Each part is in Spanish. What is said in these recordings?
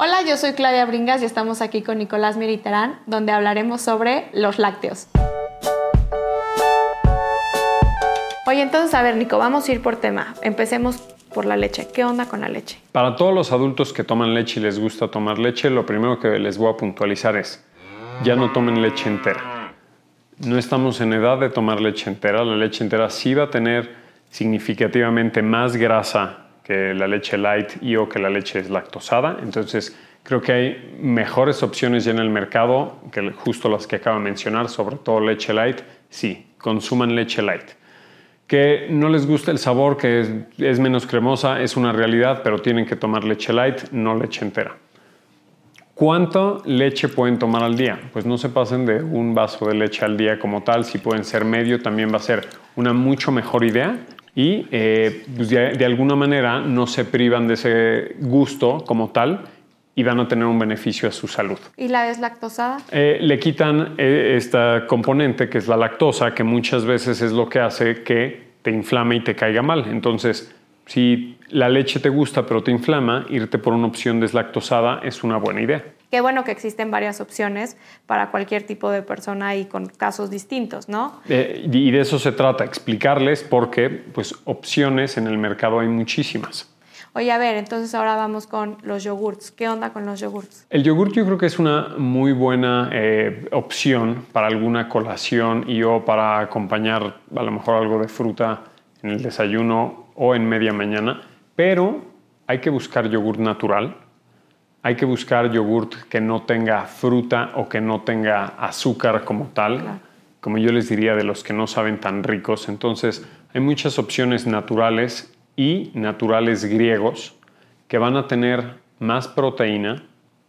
Hola, yo soy Claudia Bringas y estamos aquí con Nicolás Miriterán, donde hablaremos sobre los lácteos. Oye, entonces, a ver, Nico, vamos a ir por tema. Empecemos por la leche. ¿Qué onda con la leche? Para todos los adultos que toman leche y les gusta tomar leche, lo primero que les voy a puntualizar es, ya no tomen leche entera. No estamos en edad de tomar leche entera. La leche entera sí va a tener significativamente más grasa que la leche light y o que la leche es lactosada. Entonces, creo que hay mejores opciones ya en el mercado que justo las que acabo de mencionar, sobre todo leche light. Sí, consuman leche light. Que no les gusta el sabor, que es, es menos cremosa, es una realidad, pero tienen que tomar leche light, no leche entera. ¿Cuánta leche pueden tomar al día? Pues no se pasen de un vaso de leche al día como tal. Si pueden ser medio, también va a ser una mucho mejor idea y eh, pues de, alguna manera no se privan de ese gusto como tal y van a tener un beneficio a su salud. ¿Y la deslactosada? Eh, le quitan eh, esta componente que es la lactosa, que muchas veces es lo que hace que te inflame y te caiga mal. Entonces, si la leche te gusta pero te inflama, irte por una opción deslactosada es una buena idea. Qué bueno que existen varias opciones para cualquier tipo de persona y con casos distintos, ¿no? Eh, y de eso se trata, explicarles porque pues opciones en el mercado hay muchísimas. Oye, a ver, entonces ahora vamos con los yogurts. ¿Qué onda con los yogurts? El yogurt yo creo que es una muy buena eh, opción para alguna colación y o para acompañar a lo mejor algo de fruta en el desayuno o en media mañana, pero hay que buscar yogurt natural hay que buscar yogurt que no tenga fruta o que no tenga azúcar como tal, como yo les diría de los que no saben tan ricos. Entonces hay muchas opciones naturales y naturales griegos que van a tener más proteína,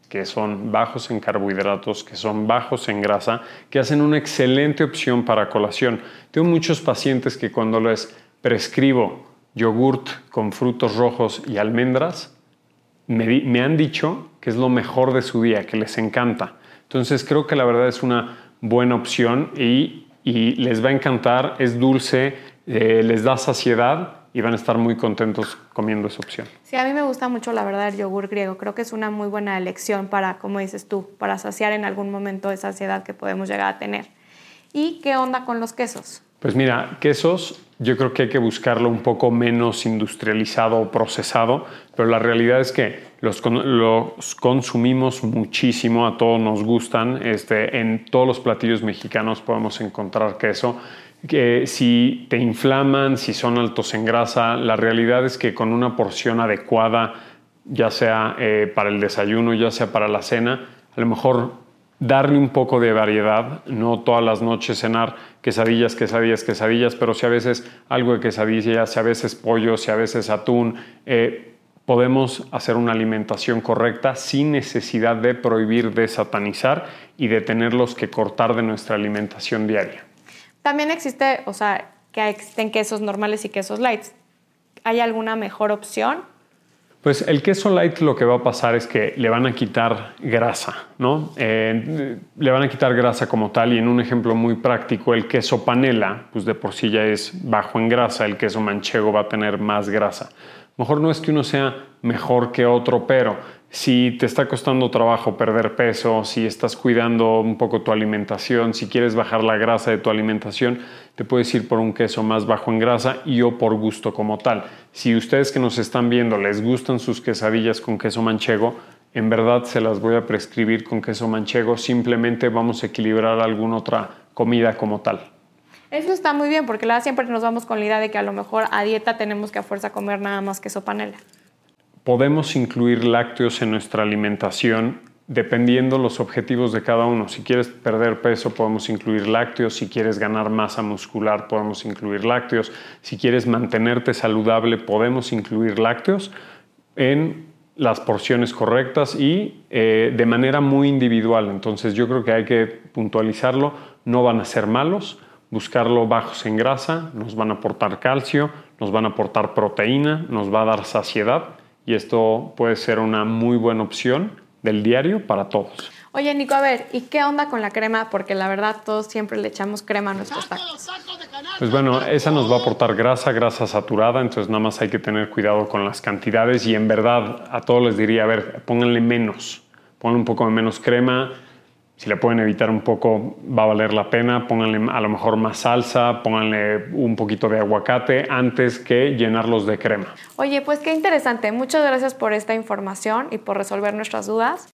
que son bajos en carbohidratos, que son bajos en grasa, que hacen una excelente opción para colación. Tengo muchos pacientes que cuando les prescribo yogurt con frutos rojos y almendras, me, han dicho que es lo mejor de su día, que les encanta. Entonces creo que la verdad es una buena opción y, les va a encantar, es dulce, eh, les da saciedad y van a estar muy contentos comiendo esa opción. Sí, a mí me gusta mucho la verdad el yogur griego. Creo que es una muy buena elección para, como dices tú, para saciar en algún momento esa saciedad que podemos llegar a tener. ¿Y qué onda con los quesos? Pues mira, quesos yo creo que hay que buscarlo un poco menos industrializado o procesado, pero la realidad es que los, consumimos muchísimo, a todos nos gustan, este, en todos los platillos mexicanos podemos encontrar queso. Que si te inflaman, si son altos en grasa, la realidad es que con una porción adecuada, ya sea eh, para el desayuno, ya sea para la cena, a lo mejor darle un poco de variedad, no todas las noches cenar quesadillas, quesadillas, quesadillas, pero si a veces algo de quesadillas, si a veces pollo, si a veces atún, eh, podemos hacer una alimentación correcta sin necesidad de prohibir, de satanizar y de tenerlos que cortar de nuestra alimentación diaria. También existe, o sea, que existen quesos normales y quesos light. ¿Hay alguna mejor opción? Pues el queso light lo que va a pasar es que le van a quitar grasa, ¿no? Eh, le van a quitar grasa como tal y en un ejemplo muy práctico, el queso panela, pues de por sí ya es bajo en grasa, el queso manchego va a tener más grasa. Mejor no es que uno sea mejor que otro, pero si te está costando trabajo perder peso, si estás cuidando un poco tu alimentación, si quieres bajar la grasa de tu alimentación, te puedes ir por un queso más bajo en grasa y o por gusto como tal. Si ustedes que nos están viendo les gustan sus quesadillas con queso manchego, en verdad se las voy a prescribir con queso manchego, simplemente vamos a equilibrar alguna otra comida como tal. Eso está muy bien, porque siempre nos vamos con la idea de que a lo mejor a dieta tenemos que a fuerza comer nada más queso panela podemos incluir lácteos en nuestra alimentación dependiendo los objetivos de cada uno. Si quieres perder peso, podemos incluir lácteos. Si quieres ganar masa muscular, podemos incluir lácteos. Si quieres mantenerte saludable, podemos incluir lácteos en las porciones correctas y eh, de manera muy individual. Entonces yo creo que hay que puntualizarlo. No van a ser malos. Buscarlo bajos en grasa, nos van a aportar calcio, nos van a aportar proteína, nos va a dar saciedad y esto puede ser una muy buena opción del diario para todos. Oye, Nico, a ver, ¿y qué onda con la crema? Porque la verdad todos siempre le echamos crema a nuestros tacos. Pues bueno, esa nos va a aportar grasa, grasa saturada, entonces nada más hay que tener cuidado con las cantidades y en verdad a todos les diría, a ver, pónganle menos, pónganle un poco de menos crema, si le pueden evitar un poco va a valer la pena, pónganle a lo mejor más salsa, pónganle un poquito de aguacate antes que llenarlos de crema. Oye, pues qué interesante, muchas gracias por esta información y por resolver nuestras dudas.